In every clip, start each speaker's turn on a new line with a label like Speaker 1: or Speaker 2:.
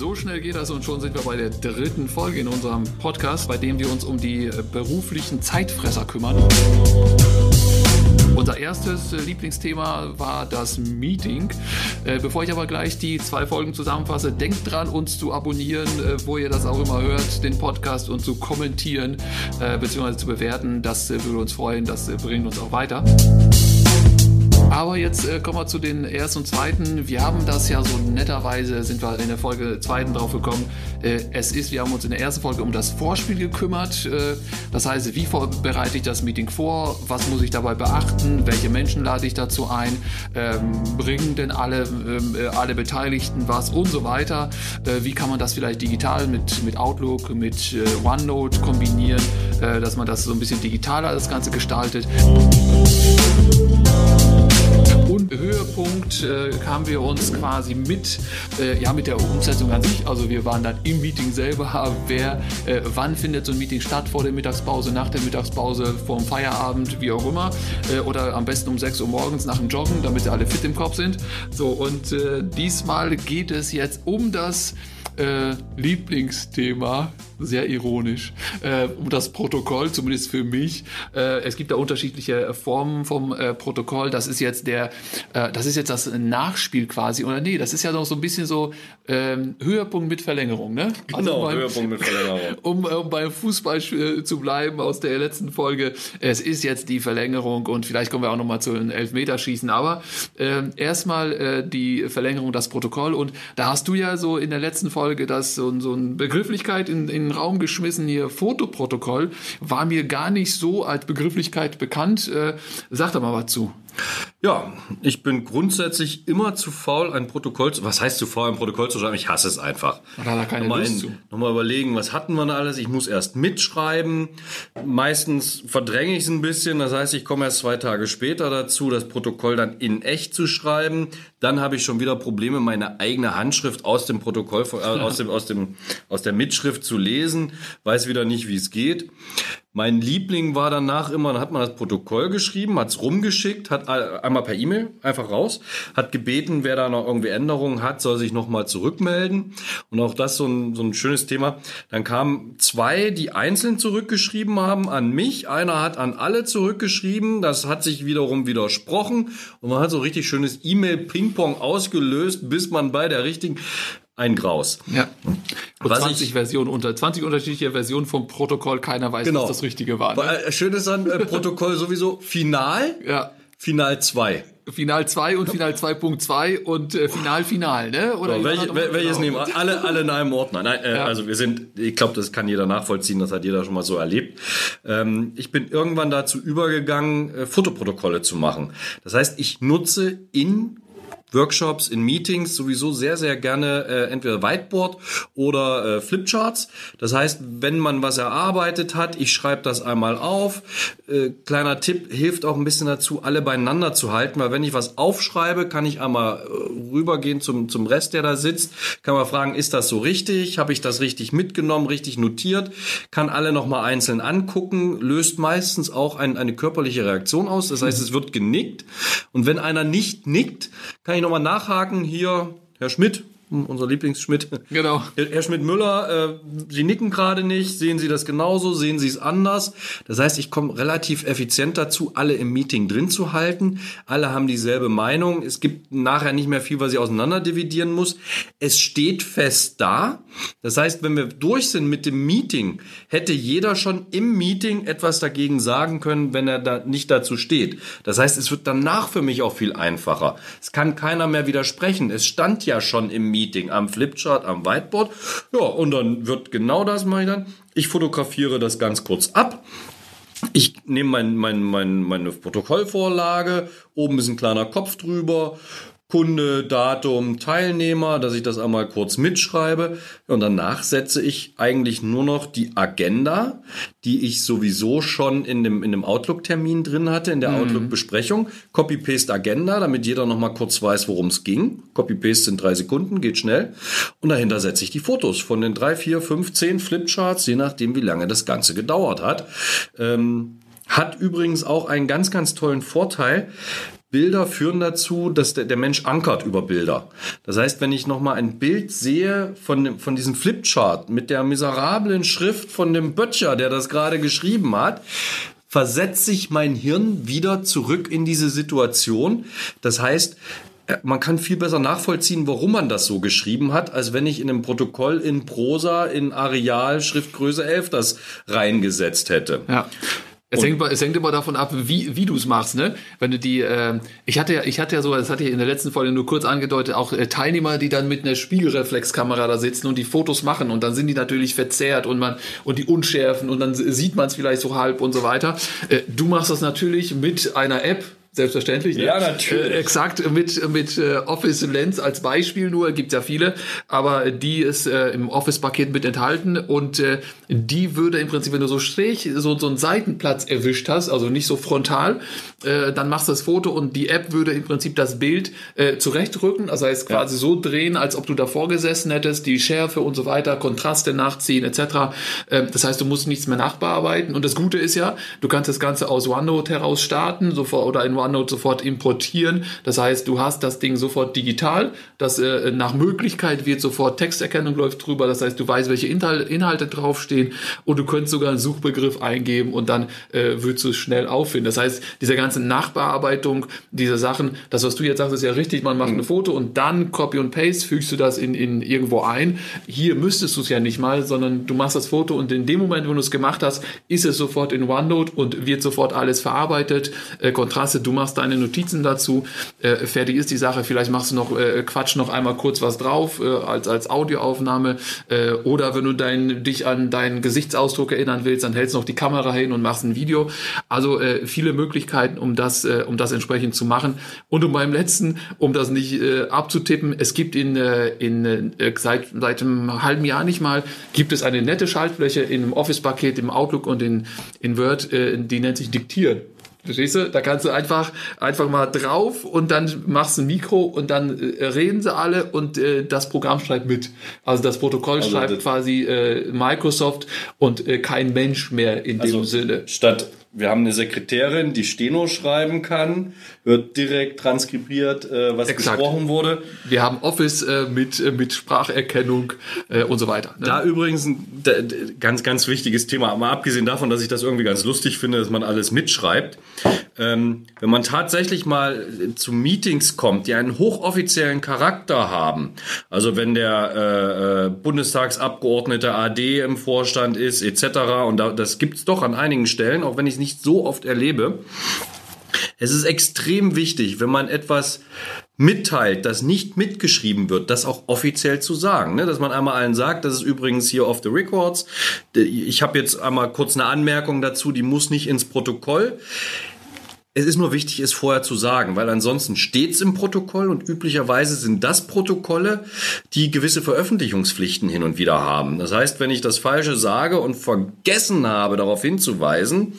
Speaker 1: So schnell geht das und schon sind wir bei der dritten Folge in unserem Podcast, bei dem wir uns um die äh, beruflichen Zeitfresser kümmern. Unser erstes äh, Lieblingsthema war das Meeting. Äh, bevor ich aber gleich die zwei Folgen zusammenfasse, denkt dran, uns zu abonnieren, wo ihr das auch immer hört, den Podcast und zu kommentieren bzw. zu bewerten. Das würde uns freuen, das bringt uns auch weiter. Aber jetzt äh, kommen wir zu den ersten und zweiten. Wir haben das ja so netterweise, sind wir in der Folge zweiten drauf gekommen. Äh, es ist, wir haben uns in der ersten Folge um das Vorspiel gekümmert. Äh, das heißt, wie bereite ich das Meeting vor? Was muss ich dabei beachten? Welche Menschen lade ich dazu ein? Ähm, bringen denn alle, ähm, äh, alle Beteiligten was und so weiter? Äh, wie kann man das vielleicht digital mit, mit Outlook, mit äh, OneNote kombinieren, dass man das so ein bisschen digitaler das Ganze gestaltet? Höhepunkt äh, kamen wir uns quasi mit, äh, ja, mit der Umsetzung an sich. Also wir waren dann im Meeting selber. Wer, äh, wann findet so ein Meeting statt? Vor der Mittagspause, nach der Mittagspause, vor dem Feierabend, wie auch immer. Äh, oder am besten um 6 Uhr morgens nach dem Joggen, damit sie alle fit im Kopf sind. So, und äh, diesmal geht es jetzt um das äh, Lieblingsthema, sehr ironisch, äh, um das Protokoll, zumindest für mich. Äh, es gibt da unterschiedliche Formen vom äh, Protokoll. Das ist jetzt der, äh, das ist jetzt das Nachspiel quasi, oder nee, das ist ja noch so ein bisschen so ähm, Höhepunkt mit Verlängerung, ne?
Speaker 2: Genau, also beim, Höhepunkt mit Verlängerung.
Speaker 1: um, um beim Fußball äh, zu bleiben aus der letzten Folge. Es ist jetzt die Verlängerung und vielleicht kommen wir auch nochmal zu den Elfmeterschießen, aber äh, erstmal äh, die Verlängerung, das Protokoll und da hast du ja so in der letzten Folge das so, so eine Begrifflichkeit in, in den Raum geschmissen hier, Fotoprotokoll, war mir gar nicht so als Begrifflichkeit bekannt. Äh, sag da mal was zu.
Speaker 2: Ja, ich bin grundsätzlich immer zu faul, ein Protokoll zu. Was heißt zu faul, ein Protokoll zu schreiben? Ich hasse es einfach.
Speaker 1: Da hat er keine nochmal, Lust
Speaker 2: in, nochmal überlegen, was hatten wir da alles? Ich muss erst mitschreiben. Meistens verdränge ich es ein bisschen. Das heißt, ich komme erst zwei Tage später dazu, das Protokoll dann in echt zu schreiben. Dann habe ich schon wieder Probleme, meine eigene Handschrift aus dem Protokoll, äh, aus dem, aus dem, aus der Mitschrift zu lesen. Weiß wieder nicht, wie es geht. Mein Liebling war danach immer, dann hat man das Protokoll geschrieben, hat es rumgeschickt, hat einmal per E-Mail einfach raus, hat gebeten, wer da noch irgendwie Änderungen hat, soll sich nochmal zurückmelden. Und auch das so ein, so ein schönes Thema. Dann kamen zwei, die einzeln zurückgeschrieben haben an mich. Einer hat an alle zurückgeschrieben. Das hat sich wiederum widersprochen. Und man hat so richtig schönes E-Mail-Ping-Pong ausgelöst, bis man bei der richtigen ein Graus.
Speaker 1: Ja. Und 20 Versionen unter 20 unterschiedliche Versionen vom Protokoll, keiner weiß, genau. was das Richtige war.
Speaker 2: Ne? Äh, schön ist dann äh, Protokoll sowieso Final.
Speaker 1: Ja.
Speaker 2: Final 2.
Speaker 1: Final 2 und Final 2.2 und äh, Final Final, ne?
Speaker 2: Oder so, welche, welches nehmen wir? Alle, alle in einem Ordner. Nein, äh, ja. also wir sind, ich glaube, das kann jeder nachvollziehen, das hat jeder schon mal so erlebt. Ähm, ich bin irgendwann dazu übergegangen, äh, Fotoprotokolle zu machen. Das heißt, ich nutze in Workshops, in Meetings sowieso sehr, sehr gerne äh, entweder Whiteboard oder äh, Flipcharts. Das heißt, wenn man was erarbeitet hat, ich schreibe das einmal auf. Äh, kleiner Tipp, hilft auch ein bisschen dazu, alle beieinander zu halten, weil wenn ich was aufschreibe, kann ich einmal äh, rübergehen zum, zum Rest, der da sitzt, kann man fragen, ist das so richtig? Habe ich das richtig mitgenommen, richtig notiert? Kann alle nochmal einzeln angucken, löst meistens auch ein, eine körperliche Reaktion aus. Das heißt, es wird genickt. Und wenn einer nicht nickt, kann ich ich nochmal nachhaken. Hier, Herr Schmidt, unser Lieblingsschmidt.
Speaker 1: Genau.
Speaker 2: Herr Schmidt-Müller, äh, Sie nicken gerade nicht. Sehen Sie das genauso? Sehen Sie es anders? Das heißt, ich komme relativ effizient dazu, alle im Meeting drin zu halten. Alle haben dieselbe Meinung. Es gibt nachher nicht mehr viel, was ich auseinander dividieren muss. Es steht fest da. Das heißt, wenn wir durch sind mit dem Meeting, hätte jeder schon im Meeting etwas dagegen sagen können, wenn er da nicht dazu steht. Das heißt, es wird danach für mich auch viel einfacher. Es kann keiner mehr widersprechen. Es stand ja schon im Meeting. Meeting am Flipchart, am Whiteboard. Ja, und dann wird genau das mache ich dann. Ich fotografiere das ganz kurz ab. Ich nehme mein, mein, mein, meine Protokollvorlage, oben ist ein kleiner Kopf drüber, Kunde, Datum, Teilnehmer, dass ich das einmal kurz mitschreibe. Und danach setze ich eigentlich nur noch die Agenda, die ich sowieso schon in dem, in dem Outlook-Termin drin hatte, in der mhm. Outlook-Besprechung. Copy-Paste Agenda, damit jeder noch mal kurz weiß, worum es ging. Copy-Paste sind drei Sekunden, geht schnell. Und dahinter setze ich die Fotos von den drei, vier, fünf, zehn Flipcharts, je nachdem, wie lange das Ganze gedauert hat. Ähm, Hat übrigens auch einen ganz, ganz tollen Vorteil. Bilder führen dazu, dass der, der Mensch ankert über Bilder. Das heißt, wenn ich nochmal ein Bild sehe von, von diesem Flipchart mit der miserablen Schrift von dem Böttcher, der das gerade geschrieben hat, versetzt sich mein Hirn wieder zurück in diese Situation. Das heißt, äh, man kann viel besser nachvollziehen, warum man das so geschrieben hat, als wenn ich in einem Protokoll in Prosa, in Areal, Schriftgröße 11 das reingesetzt hätte.
Speaker 1: Ja. Es hängt, es hängt immer davon ab, wie, wie du es machst, ne? Wenn du die, äh, ich hatte ja, ich hatte ja so, das hatte ich in der letzten Folge nur kurz angedeutet, auch äh, Teilnehmer, die dann mit einer Spiegelreflexkamera da sitzen und die Fotos machen und dann sind die natürlich verzerrt und man und die unschärfen und dann sieht man es vielleicht so halb und so weiter. Äh, du machst das natürlich mit einer App, Selbstverständlich.
Speaker 2: Ne? Ja, natürlich.
Speaker 1: Äh, exakt mit, mit äh, Office Lens als Beispiel nur, gibt ja viele, aber die ist äh, im Office-Paket mit enthalten und äh, die würde im Prinzip, wenn du so Strich, so, so einen Seitenplatz erwischt hast, also nicht so frontal, äh, dann machst du das Foto und die App würde im Prinzip das Bild zurechtrücken, also heißt quasi ja. so drehen, als ob du davor gesessen hättest, die Schärfe und so weiter, Kontraste nachziehen etc. Äh, das heißt, du musst nichts mehr nachbearbeiten und das Gute ist ja, du kannst das Ganze aus OneNote heraus starten sofort oder in OneNote sofort importieren. Das heißt, du hast das Ding sofort digital. Das äh, nach Möglichkeit wird sofort Texterkennung läuft drüber. Das heißt, du weißt, welche Inhal Inhalte draufstehen und du könntest sogar einen Suchbegriff eingeben und dann äh, würdest du es schnell auffinden. Das heißt, diese ganze Nachbearbeitung dieser Sachen, das, was du jetzt sagst, ist ja richtig. Man macht mhm. ein Foto und dann Copy und Paste fügst du das in, in irgendwo ein. Hier müsstest du es ja nicht mal, sondern du machst das Foto und in dem Moment, wo du es gemacht hast, ist es sofort in OneNote und wird sofort alles verarbeitet. Äh, Kontraste, du machst deine Notizen dazu, äh, fertig ist die Sache, vielleicht machst du noch, äh, Quatsch noch einmal kurz was drauf, äh, als, als Audioaufnahme, äh, oder wenn du dein, dich an deinen Gesichtsausdruck erinnern willst, dann hältst du noch die Kamera hin und machst ein Video. Also äh, viele Möglichkeiten, um das, äh, um das entsprechend zu machen. Und um beim letzten, um das nicht äh, abzutippen, es gibt in, äh, in äh, seit, seit einem halben Jahr nicht mal, gibt es eine nette Schaltfläche im Office-Paket, im Outlook und in, in Word, äh, die nennt sich Diktieren. Verstehst du? Da kannst du einfach, einfach mal drauf und dann machst du ein Mikro und dann äh, reden sie alle und äh, das Programm schreibt mit. Also das Protokoll also schreibt quasi äh, Microsoft und äh, kein Mensch mehr in also dem Sinne.
Speaker 2: Statt wir haben eine Sekretärin, die Steno schreiben kann, wird direkt transkribiert, äh, was Exakt. gesprochen wurde.
Speaker 1: Wir haben Office äh, mit, äh, mit Spracherkennung äh, und so weiter.
Speaker 2: Ne? Da übrigens ein ganz, ganz wichtiges Thema, mal abgesehen davon, dass ich das irgendwie ganz lustig finde, dass man alles mitschreibt. Ähm, wenn man tatsächlich mal zu Meetings kommt, die einen hochoffiziellen Charakter haben, also wenn der äh, äh Bundestagsabgeordnete AD im Vorstand ist, etc., und da, das gibt's doch an einigen Stellen, auch wenn ich nicht so oft erlebe. Es ist extrem wichtig, wenn man etwas mitteilt, das nicht mitgeschrieben wird, das auch offiziell zu sagen. Ne? Dass man einmal allen sagt, das ist übrigens hier off the records. Ich habe jetzt einmal kurz eine Anmerkung dazu, die muss nicht ins Protokoll. Es ist nur wichtig, es vorher zu sagen, weil ansonsten steht es im Protokoll und üblicherweise sind das Protokolle, die gewisse Veröffentlichungspflichten hin und wieder haben. Das heißt, wenn ich das Falsche sage und vergessen habe, darauf hinzuweisen,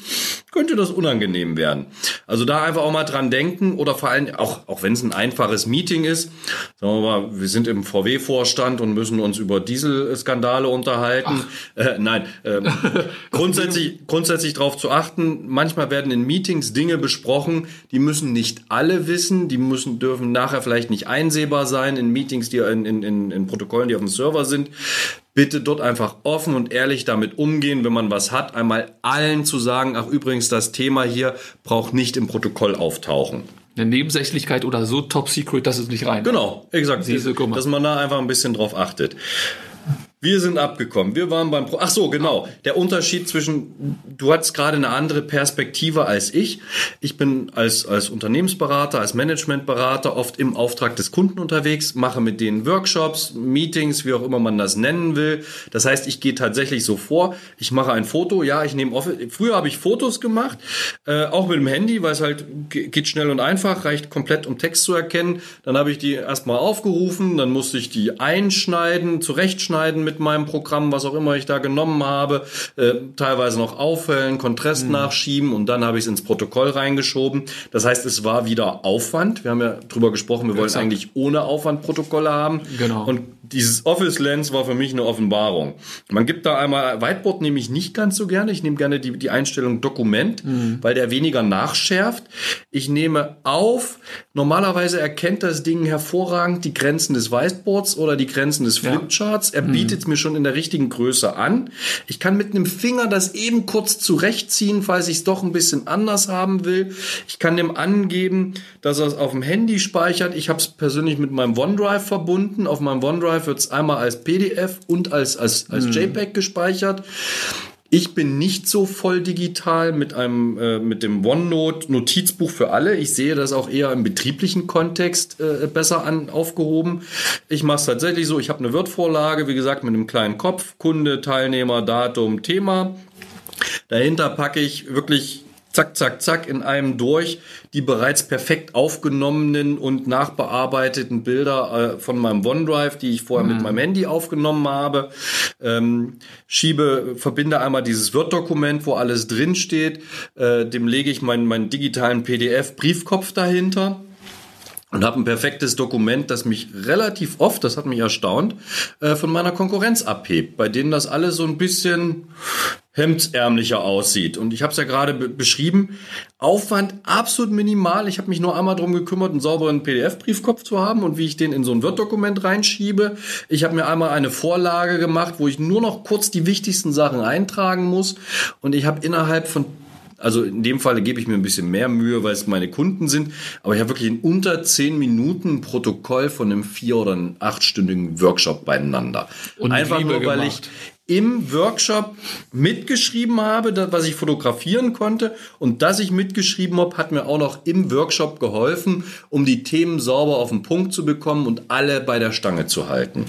Speaker 2: könnte das unangenehm werden. Also da einfach auch mal dran denken oder vor allem, auch, auch wenn es ein einfaches Meeting ist, sagen wir mal, wir sind im VW-Vorstand und müssen uns über Dieselskandale unterhalten. Äh, nein, äh, grundsätzlich, grundsätzlich darauf zu achten, manchmal werden in Meetings Dinge besprochen, besprochen. Die müssen nicht alle wissen, die müssen, dürfen nachher vielleicht nicht einsehbar sein in Meetings, die in, in, in Protokollen, die auf dem Server sind. Bitte dort einfach offen und ehrlich damit umgehen, wenn man was hat, einmal allen zu sagen, ach übrigens, das Thema hier braucht nicht im Protokoll auftauchen
Speaker 1: eine Nebensächlichkeit oder so top secret, dass es nicht rein.
Speaker 2: Genau, exakt. Diese, dass man da einfach ein bisschen drauf achtet. Wir sind abgekommen. Wir waren beim Pro Ach so, genau. Der Unterschied zwischen du hattest gerade eine andere Perspektive als ich. Ich bin als als Unternehmensberater, als Managementberater oft im Auftrag des Kunden unterwegs, mache mit denen Workshops, Meetings, wie auch immer man das nennen will. Das heißt, ich gehe tatsächlich so vor, ich mache ein Foto, ja, ich nehme Office. Früher habe ich Fotos gemacht, äh, auch mit dem Handy, weil es halt geht schnell und einfach, reicht komplett um Text zu erkennen. Dann habe ich die erstmal aufgerufen, dann musste ich die einschneiden, zurechtschneiden mit meinem Programm, was auch immer ich da genommen habe, äh, teilweise noch auffällen, Kontrast mhm. nachschieben und dann habe ich es ins Protokoll reingeschoben. Das heißt, es war wieder Aufwand. Wir haben ja drüber gesprochen, wir wollen eigentlich ohne Aufwand Protokolle haben.
Speaker 1: Genau.
Speaker 2: Und dieses Office Lens war für mich eine Offenbarung. Man gibt da einmal, Whiteboard nehme ich nicht ganz so gerne. Ich nehme gerne die, die Einstellung Dokument, mhm. weil der weniger nachschärft. Ich nehme auf, normalerweise erkennt das Ding hervorragend die Grenzen des Whiteboards oder die Grenzen des Flipcharts. Er mhm. Bietet es mir schon in der richtigen Größe an. Ich kann mit einem Finger das eben kurz zurechtziehen, falls ich es doch ein bisschen anders haben will. Ich kann dem angeben, dass er es auf dem Handy speichert. Ich habe es persönlich mit meinem OneDrive verbunden. Auf meinem OneDrive wird es einmal als PDF und als, als, als mhm. JPEG gespeichert. Ich bin nicht so voll digital mit einem äh, mit dem OneNote Notizbuch für alle. Ich sehe das auch eher im betrieblichen Kontext äh, besser an aufgehoben. Ich mache es tatsächlich so. Ich habe eine Word-Vorlage, wie gesagt, mit einem kleinen Kopf, Kunde, Teilnehmer, Datum, Thema. Dahinter packe ich wirklich zack, zack, zack in einem durch die bereits perfekt aufgenommenen und nachbearbeiteten Bilder äh, von meinem OneDrive, die ich vorher mhm. mit meinem Handy aufgenommen habe. Ähm, schiebe, verbinde einmal dieses Word-Dokument, wo alles drin steht. Äh, dem lege ich meinen, meinen digitalen PDF-Briefkopf dahinter und habe ein perfektes Dokument, das mich relativ oft, das hat mich erstaunt, äh, von meiner Konkurrenz abhebt, bei denen das alles so ein bisschen hemdsärmlicher aussieht. Und ich habe es ja gerade beschrieben, Aufwand absolut minimal. Ich habe mich nur einmal drum gekümmert, einen sauberen PDF-Briefkopf zu haben und wie ich den in so ein Word-Dokument reinschiebe. Ich habe mir einmal eine Vorlage gemacht, wo ich nur noch kurz die wichtigsten Sachen eintragen muss. Und ich habe innerhalb von also in dem Fall gebe ich mir ein bisschen mehr Mühe, weil es meine Kunden sind. Aber ich habe wirklich in unter zehn Minuten ein Protokoll von einem vier- oder achtstündigen Workshop beieinander. Und Einfach nur, weil gemacht. ich im Workshop mitgeschrieben habe, was ich fotografieren konnte. Und das ich mitgeschrieben habe, hat mir auch noch im Workshop geholfen, um die Themen sauber auf den Punkt zu bekommen und alle bei der Stange zu halten.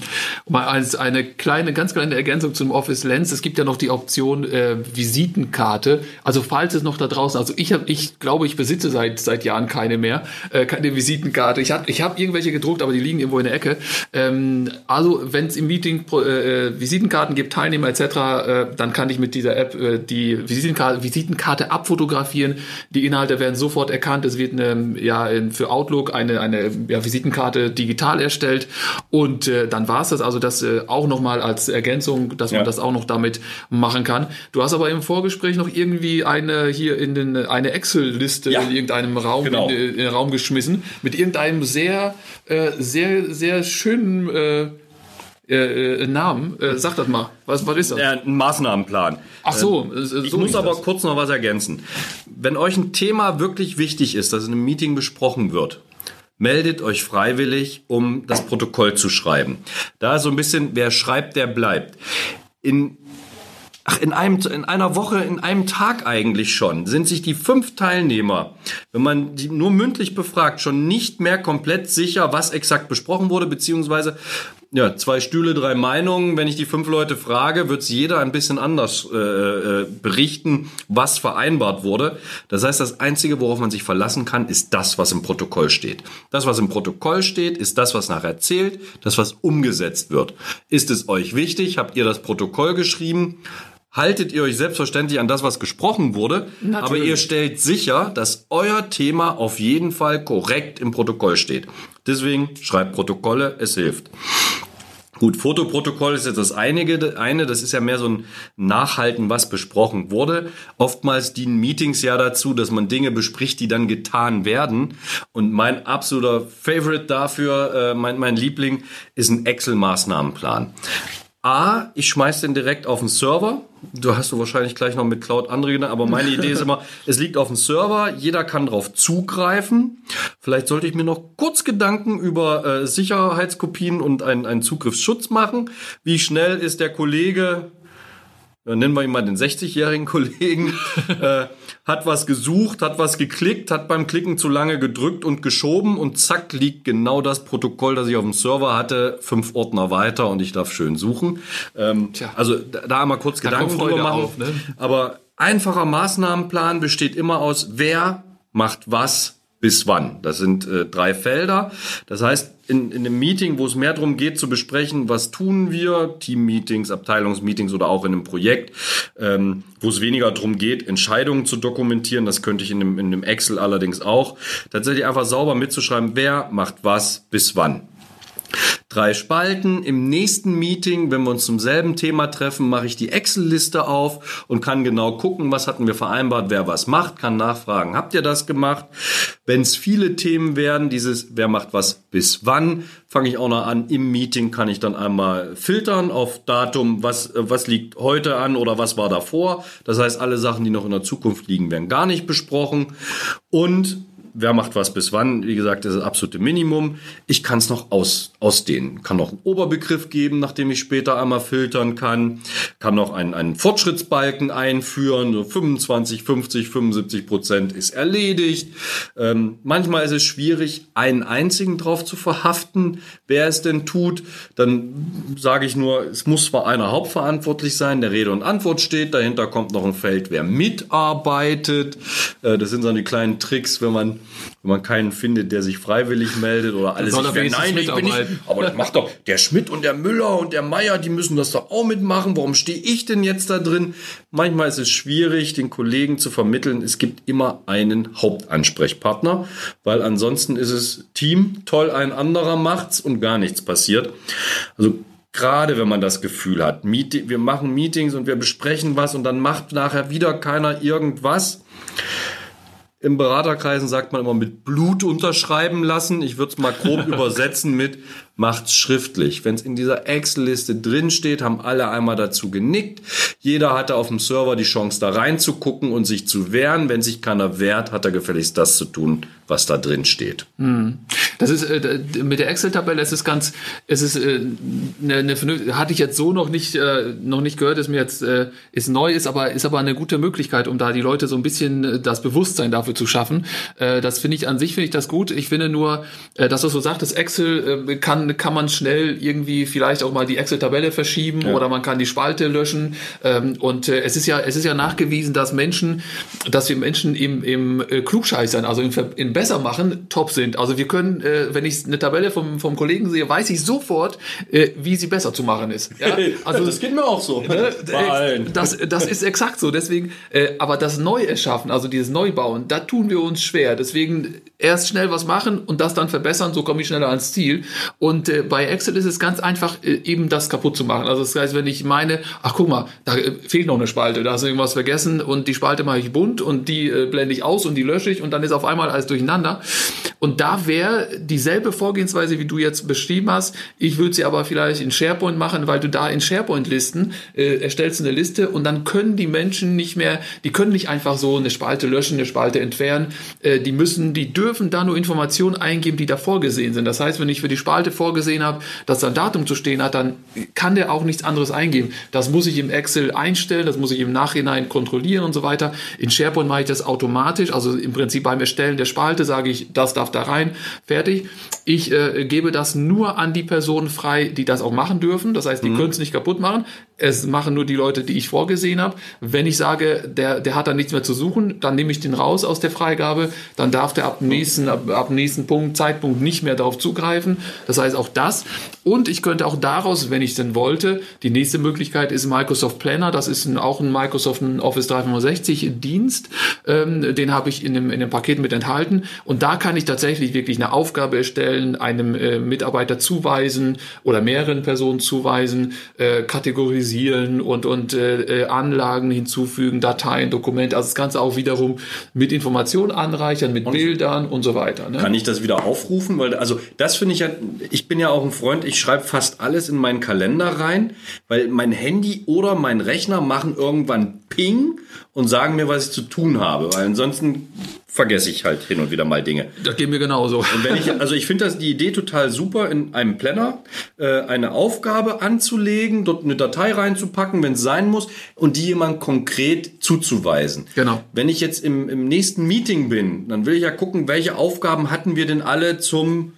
Speaker 1: Mal als eine kleine, ganz kleine Ergänzung zum Office Lens. Es gibt ja noch die Option äh, Visitenkarte. Also falls es noch da draußen, also ich habe, ich glaube, ich besitze seit seit Jahren keine mehr, äh, keine Visitenkarte. Ich habe ich hab irgendwelche gedruckt, aber die liegen irgendwo in der Ecke. Ähm, also wenn es im Meeting äh, äh, Visitenkarten gibt, teilen Teilnehmer etc., äh, dann kann ich mit dieser App äh, die Visitenkarte, Visitenkarte abfotografieren. Die Inhalte werden sofort erkannt. Es wird eine, ja, für Outlook eine, eine ja, Visitenkarte digital erstellt. Und äh, dann war es das. Also das äh, auch nochmal als Ergänzung, dass ja. man das auch noch damit machen kann. Du hast aber im Vorgespräch noch irgendwie eine hier in den, eine Excel-Liste ja. in irgendeinem Raum, genau. in, in, Raum geschmissen mit irgendeinem sehr, äh, sehr, sehr schönen äh, äh, äh, Namen. Äh, sag das mal. Was, was ist das?
Speaker 2: Ja, ein Maßnahmenplan.
Speaker 1: Ach so.
Speaker 2: Äh, so ich muss aber das. kurz noch was ergänzen. Wenn euch ein Thema wirklich wichtig ist, das in einem Meeting besprochen wird, meldet euch freiwillig, um das Protokoll zu schreiben. Da so ein bisschen, wer schreibt, der bleibt. In Ach, in einem, in einer Woche, in einem Tag eigentlich schon, sind sich die fünf Teilnehmer, wenn man die nur mündlich befragt, schon nicht mehr komplett sicher, was exakt besprochen wurde, beziehungsweise ja, zwei Stühle, drei Meinungen. Wenn ich die fünf Leute frage, wird jeder ein bisschen anders äh, äh, berichten, was vereinbart wurde. Das heißt, das Einzige, worauf man sich verlassen kann, ist das, was im Protokoll steht. Das, was im Protokoll steht, ist das, was nachher zählt, das, was umgesetzt wird. Ist es euch wichtig? Habt ihr das Protokoll geschrieben? haltet ihr euch selbstverständlich an das, was gesprochen wurde, Natürlich. aber ihr stellt sicher, dass euer Thema auf jeden Fall korrekt im Protokoll steht. Deswegen schreibt Protokolle, es hilft. Gut, Fotoprotokoll ist jetzt das einige, eine, das ist ja mehr so ein Nachhalten, was besprochen wurde. Oftmals dienen Meetings ja dazu, dass man Dinge bespricht, die dann getan werden. Und mein absoluter Favorite dafür, äh, mein, mein Liebling, ist ein Excel-Maßnahmenplan. A, ich schmeiß den direkt auf den Server. Du hast du wahrscheinlich gleich noch mit Cloud andere, aber meine Idee ist immer, es liegt auf dem Server, jeder kann drauf zugreifen. Vielleicht sollte ich mir noch kurz Gedanken über äh, Sicherheitskopien und einen, einen Zugriffsschutz machen. Wie schnell ist der Kollege nennen wir ihn mal den 60-jährigen Kollegen, äh, hat was gesucht, hat was geklickt, hat beim Klicken zu lange gedrückt und geschoben und zack liegt genau das Protokoll, das ich auf dem Server hatte, fünf Ordner weiter und ich darf schön suchen. Ähm, also da, da einmal kurz Gedanken drüber machen. Auf, ne? Aber einfacher Maßnahmenplan besteht immer aus, wer macht was bis wann. Das sind äh, drei Felder. Das heißt, in, in einem Meeting, wo es mehr darum geht zu besprechen, was tun wir, Team-Meetings, Abteilungsmeetings oder auch in einem Projekt, ähm, wo es weniger darum geht, Entscheidungen zu dokumentieren, das könnte ich in einem, in einem Excel allerdings auch, tatsächlich einfach sauber mitzuschreiben, wer macht was bis wann. Drei Spalten. Im nächsten Meeting, wenn wir uns zum selben Thema treffen, mache ich die Excel-Liste auf und kann genau gucken, was hatten wir vereinbart, wer was macht, kann nachfragen, habt ihr das gemacht? Wenn es viele Themen werden, dieses, wer macht was bis wann, fange ich auch noch an. Im Meeting kann ich dann einmal filtern auf Datum, was, was liegt heute an oder was war davor. Das heißt, alle Sachen, die noch in der Zukunft liegen, werden gar nicht besprochen. Und wer macht was bis wann. Wie gesagt, das ist das absolute Minimum. Ich kann es noch aus, ausdehnen. Kann noch einen Oberbegriff geben, nachdem ich später einmal filtern kann. Kann noch einen, einen Fortschrittsbalken einführen. So 25, 50, 75 Prozent ist erledigt. Ähm, manchmal ist es schwierig, einen einzigen drauf zu verhaften, wer es denn tut. Dann sage ich nur, es muss zwar einer hauptverantwortlich sein, der Rede und Antwort steht. Dahinter kommt noch ein Feld, wer mitarbeitet. Äh, das sind so die kleinen Tricks, wenn man wenn man keinen findet, der sich freiwillig meldet oder alles sich
Speaker 1: wenigstens
Speaker 2: nein, ich bin nicht, aber das macht doch der Schmidt und der Müller und der Meier, die müssen das doch auch mitmachen. Warum stehe ich denn jetzt da drin? Manchmal ist es schwierig, den Kollegen zu vermitteln. Es gibt immer einen Hauptansprechpartner, weil ansonsten ist es Team, toll, ein anderer macht's und gar nichts passiert. Also Gerade wenn man das Gefühl hat, wir machen Meetings und wir besprechen was und dann macht nachher wieder keiner irgendwas. Im Beraterkreisen sagt man immer mit Blut unterschreiben lassen. Ich würde es mal grob übersetzen mit macht's schriftlich. Wenn es in dieser Excel-Liste drin steht, haben alle einmal dazu genickt. Jeder hatte auf dem Server die Chance, da reinzugucken und sich zu wehren. Wenn sich keiner wehrt, hat er gefälligst das zu tun, was da drin steht.
Speaker 1: Das ist äh, mit der Excel-Tabelle. Es ist ganz, es ist äh, eine, eine vernünftige- hatte ich jetzt so noch nicht äh, noch nicht gehört, ist mir jetzt äh, ist neu ist, aber ist aber eine gute Möglichkeit, um da die Leute so ein bisschen äh, das Bewusstsein dafür zu schaffen. Äh, das finde ich an sich finde ich das gut. Ich finde nur, dass du so sagt, das Excel äh, kann kann man schnell irgendwie vielleicht auch mal die Excel-Tabelle verschieben oder man kann die Spalte löschen. Ähm, und äh, es ist ja es ist ja nachgewiesen, dass Menschen, dass wir Menschen im im äh, Klugscheißern, also im, im Bessermachen top sind. Also wir können, äh, wenn ich eine Tabelle vom, vom Kollegen sehe, weiß ich sofort, äh, wie sie besser zu machen ist. Ja? Also
Speaker 2: das geht mir auch so.
Speaker 1: Ne? Das, das ist exakt so. Deswegen, äh, aber das Neuerschaffen, also dieses Neubauen, da tun wir uns schwer. Deswegen erst schnell was machen und das dann verbessern, so komme ich schneller ans Ziel. Und äh, bei Excel ist es ganz einfach, äh, eben das kaputt zu machen. Also das heißt, wenn ich meine, ach guck mal, da äh, fehlt noch eine Spalte, da hast du irgendwas vergessen und die Spalte mache ich bunt und die äh, blende ich aus und die lösche ich und dann ist auf einmal alles durcheinander. Und da wäre dieselbe Vorgehensweise, wie du jetzt beschrieben hast. Ich würde sie aber vielleicht in SharePoint machen, weil du da in SharePoint-Listen äh, erstellst eine Liste und dann können die Menschen nicht mehr, die können nicht einfach so eine Spalte löschen, eine Spalte entfernen. Äh, die müssen, die dürfen da nur Informationen eingeben, die da vorgesehen sind. Das heißt, wenn ich für die Spalte vorgesehen habe, dass da ein Datum zu stehen hat, dann kann der auch nichts anderes eingeben. Das muss ich im Excel einstellen, das muss ich im Nachhinein kontrollieren und so weiter. In SharePoint mache ich das automatisch, also im Prinzip beim Erstellen der Spalte sage ich, das darf da rein, fertig. Ich äh, gebe das nur an die Personen frei, die das auch machen dürfen. Das heißt, die können es nicht kaputt machen. Es machen nur die Leute, die ich vorgesehen habe. Wenn ich sage, der, der hat da nichts mehr zu suchen, dann nehme ich den raus aus der Freigabe. Dann darf der ab dem nächsten, ab, ab nächsten Punkt, Zeitpunkt nicht mehr darauf zugreifen. Das heißt auch das. Und ich könnte auch daraus, wenn ich es denn wollte, die nächste Möglichkeit ist Microsoft Planner. Das ist ein, auch ein Microsoft Office 365 Dienst. Ähm, den habe ich in dem, in dem Paket mit enthalten. Und da kann ich tatsächlich wirklich eine Aufgabe erstellen, einem äh, Mitarbeiter zuweisen oder mehreren Personen zuweisen, äh, kategorisieren und, und äh, äh, Anlagen hinzufügen, Dateien, Dokumente. Also das Ganze auch wiederum mit Informationen anreichern, mit Bildern und so weiter. Ne?
Speaker 2: Kann ich das wieder aufrufen? Weil, also, das finde ich ja, ich bin ja auch ein Freund, ich schreibe fast alles in meinen Kalender rein, weil mein Handy oder mein Rechner machen irgendwann Ping und sagen mir, was ich zu tun habe. Weil ansonsten vergesse ich halt hin und wieder mal Dinge.
Speaker 1: Das geht mir genauso.
Speaker 2: Und wenn ich, also ich finde das die Idee total super, in einem Planner äh, eine Aufgabe anzulegen, dort eine Datei reinzupacken, wenn es sein muss, und die jemand konkret zuzuweisen.
Speaker 1: Genau.
Speaker 2: Wenn ich jetzt im, im nächsten Meeting bin, dann will ich ja gucken, welche Aufgaben hatten wir denn alle zum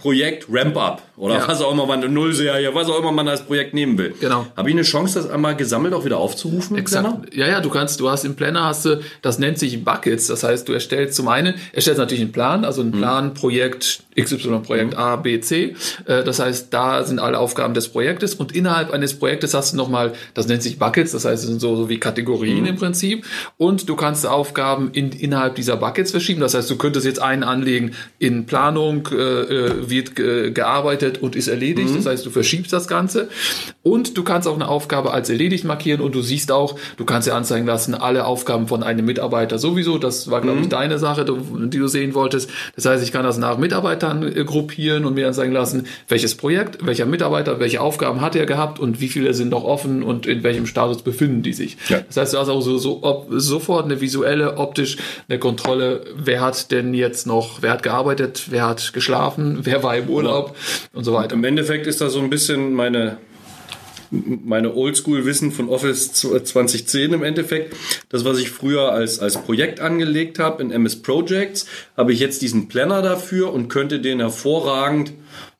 Speaker 2: Projekt Ramp Up oder
Speaker 1: Ja.
Speaker 2: was auch immer man Nullserie, was auch immer man als Projekt nehmen will.
Speaker 1: Genau.
Speaker 2: Habe ich eine Chance, das einmal gesammelt auch wieder aufzurufen?
Speaker 1: Exakt. Ja, ja, du kannst, du hast im Planner hast du, das nennt sich Buckets. Das heißt, du erstellst zum einen, erstellst natürlich einen Plan, also einen Plan, Projekt XY, Projekt A, B, C. Äh, Das heißt, da sind alle Aufgaben des Projektes und innerhalb eines Projektes hast du nochmal, das nennt sich Buckets, das heißt, es sind so, so wie Kategorien im Prinzip. Und du kannst Aufgaben in, innerhalb dieser Buckets verschieben. Das heißt, du könntest jetzt einen anlegen in Planung, äh, äh, wird äh, gearbeitet abgearbeitet und ist erledigt. Mhm. Das heißt, du verschiebst das Ganze. Und du kannst auch eine Aufgabe als erledigt markieren und du siehst auch, du kannst ja anzeigen lassen, alle Aufgaben von einem Mitarbeiter sowieso. Das war, glaube mhm. ich, deine Sache, die du sehen wolltest. Das heißt, ich kann das nach Mitarbeitern äh, gruppieren und mir anzeigen lassen, welches Projekt, welcher Mitarbeiter, welche Aufgaben hat er gehabt und wie viele sind noch offen und in welchem Status befinden die sich. Ja. Das heißt, du hast auch so, so ob, sofort eine visuelle, optisch eine Kontrolle, wer hat denn jetzt noch, wer hat gearbeitet, wer hat geschlafen, wer war im Urlaub ja. Und so weiter.
Speaker 2: Im Endeffekt ist da so ein bisschen meine meine Oldschool-Wissen von Office 2010 im Endeffekt. Das, was ich früher als, als Projekt angelegt habe in MS Projects, habe ich jetzt diesen Planner dafür und könnte den hervorragend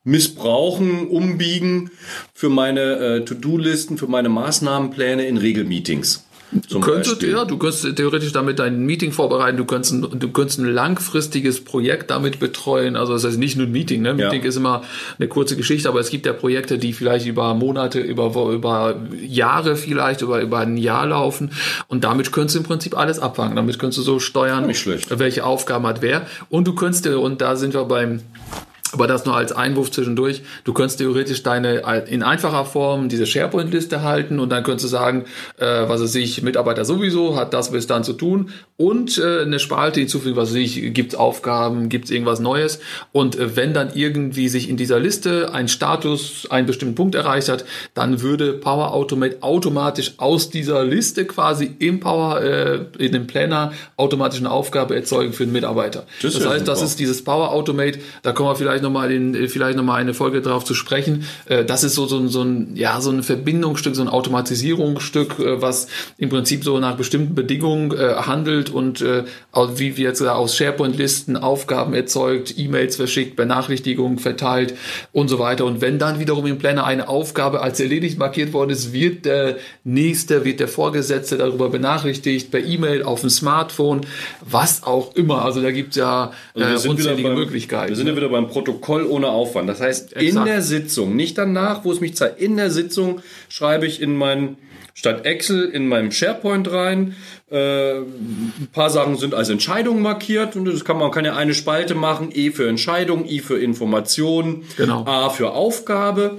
Speaker 2: missbrauchen, umbiegen für meine äh, To-Do-Listen, für meine Maßnahmenpläne in Regelmeetings.
Speaker 1: Du könntest, ja, du könntest theoretisch damit dein Meeting vorbereiten, du könntest, ein, du könntest ein langfristiges Projekt damit betreuen. Also das heißt nicht nur ein Meeting, ne? Meeting ja. ist immer eine kurze Geschichte, aber es gibt ja Projekte, die vielleicht über Monate, über, über Jahre vielleicht, über, über ein Jahr laufen. Und damit könntest du im Prinzip alles abfangen. Damit könntest du so steuern, welche Aufgaben hat wer. Und du könntest, und da sind wir beim aber das nur als Einwurf zwischendurch. Du könntest theoretisch deine in einfacher Form diese SharePoint-Liste halten und dann könntest du sagen, äh, was weiß ich, Mitarbeiter sowieso hat das bis dann zu tun und äh, eine Spalte hinzufügen, was weiß ich, gibt Aufgaben, gibt es irgendwas Neues und äh, wenn dann irgendwie sich in dieser Liste ein Status einen bestimmten Punkt erreicht hat, dann würde Power Automate automatisch aus dieser Liste quasi im Power äh, in dem Planner automatisch eine Aufgabe erzeugen für den Mitarbeiter. Das, das heißt, das ist dieses Power Automate, da kommen wir vielleicht vielleicht nochmal in, vielleicht noch mal eine Folge darauf zu sprechen. Äh, das ist so, so, so ein, ja, so ein Verbindungsstück, so ein Automatisierungsstück, äh, was im Prinzip so nach bestimmten Bedingungen äh, handelt und wie wir jetzt aus SharePoint-Listen Aufgaben erzeugt, E-Mails verschickt, Benachrichtigungen verteilt und so weiter. Und wenn dann wiederum im Planner eine Aufgabe als erledigt markiert worden ist, wird der nächste, wird der Vorgesetzte darüber benachrichtigt, per E-Mail, auf dem Smartphone, was auch immer. Also da gibt es ja
Speaker 2: also äh, unzählige beim, Möglichkeiten. Wir sind ja wieder beim Protokoll Protokoll ohne Aufwand. Das heißt, Exakt. in der Sitzung, nicht danach, wo es mich zeigt, in der Sitzung schreibe ich in mein statt Excel in meinem SharePoint rein. Äh, ein paar Sachen sind als Entscheidung markiert und das kann man kann ja eine Spalte machen, E für Entscheidung, I für Information, genau. A für Aufgabe.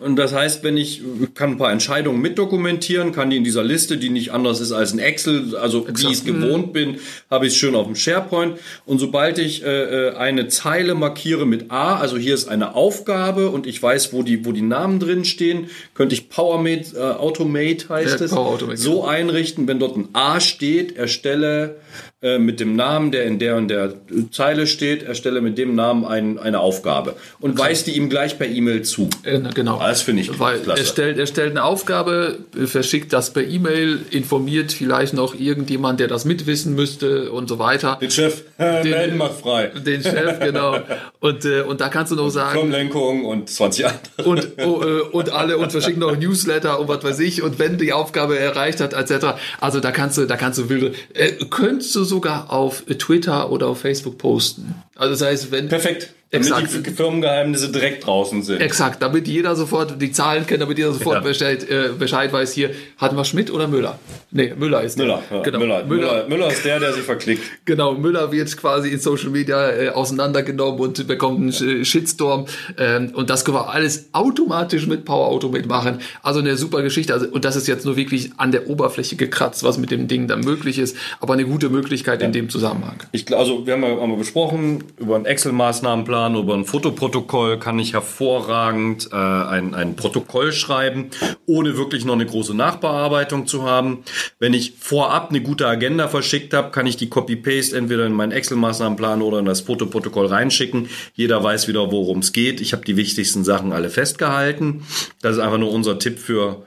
Speaker 2: Und das heißt, wenn ich kann ein paar Entscheidungen mitdokumentieren, kann die in dieser Liste, die nicht anders ist als ein Excel, also Exakt. wie ich es gewohnt bin, habe ich es schön auf dem SharePoint. Und sobald ich äh, äh, eine Zeile markiere mit A, also hier ist eine Aufgabe und ich weiß, wo die, wo die Namen drin stehen, könnte ich PowerMate, äh, Automate heißt ja, es, so einrichten, wenn dort ein A steht, erstelle äh, mit dem Namen, der in der und der Zeile steht, erstelle mit dem Namen ein, eine Aufgabe und okay. weist die ihm gleich per E-Mail zu.
Speaker 1: Äh,
Speaker 2: Das finde ich
Speaker 1: Weil klasse. Er stellt, er stellt eine Aufgabe, verschickt das per E-Mail, informiert vielleicht noch irgendjemand, der das mitwissen müsste und so weiter.
Speaker 2: Den Chef, den, melden macht frei.
Speaker 1: Den Chef, genau. Und, äh, und da kannst du noch sagen...
Speaker 2: Firmenlenkung und 20 andere.
Speaker 1: Und, oh, äh, und alle und verschicken noch Newsletter und was weiß ich und wenn die Aufgabe erreicht hat, etc. Also da kannst du, da kannst du wilde... Äh, könntest du sogar auf Twitter oder auf Facebook posten. Also das heißt, wenn...
Speaker 2: Perfekt. Exakt. Damit die Firmengeheimnisse direkt draußen sind.
Speaker 1: Exakt, damit jeder sofort die Zahlen kennt, damit jeder sofort ja. Bescheid, äh, Bescheid weiß hier, hatten wir Schmidt oder Müller? Nee, Müller ist
Speaker 2: Müller, ja, genau. Müller. Müller. Müller ist der, der sich verklickt.
Speaker 1: Genau, Müller wird quasi in Social Media äh, auseinandergenommen und bekommt einen Shitstorm. Ähm, und das können wir alles automatisch mit Power Automate machen. Also eine super Geschichte. Also, und das ist jetzt nur wirklich an der Oberfläche gekratzt, was mit dem Ding dann möglich ist. Aber eine gute Möglichkeit ja. in dem Zusammenhang.
Speaker 2: Ich, also wir haben ja einmal besprochen über einen Excel-Maßnahmenplan Plan, über ein Fotoprotokoll kann ich hervorragend äh, ein, ein Protokoll schreiben, ohne wirklich noch eine große Nachbearbeitung zu haben. Wenn ich vorab eine gute Agenda verschickt habe, kann ich die Copy-Paste entweder in meinen Excel-Maßnahmenplan oder in das Fotoprotokoll reinschicken. Jeder weiß wieder, worum es geht. Ich habe die wichtigsten Sachen alle festgehalten. Das ist einfach nur unser Tipp für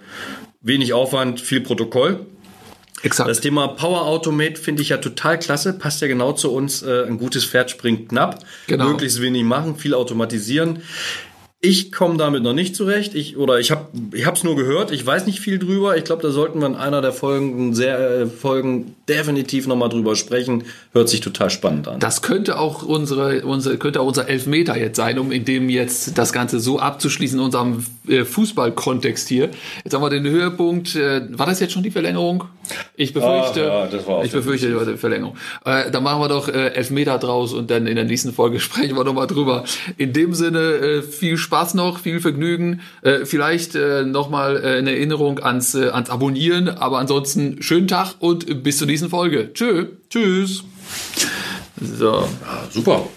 Speaker 2: wenig Aufwand, viel Protokoll. Exakt. Das Thema Power Automate finde ich ja total klasse, passt ja genau zu uns. Äh, ein gutes Pferd springt knapp. Genau. Möglichst wenig machen, viel automatisieren. Ich komme damit noch nicht zurecht. Ich oder ich habe ich habe es nur gehört. Ich weiß nicht viel drüber. Ich glaube, da sollten wir in einer der Folgen sehr äh, Folgen definitiv noch mal drüber sprechen. Hört sich total spannend an.
Speaker 1: Das könnte auch unsere unsere könnte auch unser Elfmeter jetzt sein, um in dem jetzt das Ganze so abzuschließen in unserem äh, Fußball-Kontext hier. Jetzt haben wir den Höhepunkt. Äh, war das jetzt schon die Verlängerung? Ich befürchte,
Speaker 2: Ah, ja,
Speaker 1: ich befürchte die Verlängerung. Äh, dann machen wir doch äh, Elfmeter draus und dann in der nächsten Folge sprechen wir nochmal drüber. In dem Sinne, äh, viel Spaß noch, viel Vergnügen. Äh, vielleicht äh, nochmal äh, eine Erinnerung ans, äh, ans Abonnieren. Aber ansonsten schönen Tag und bis zur nächsten Folge. Tschö.
Speaker 2: Tschüss.
Speaker 1: So.
Speaker 2: Ah, super.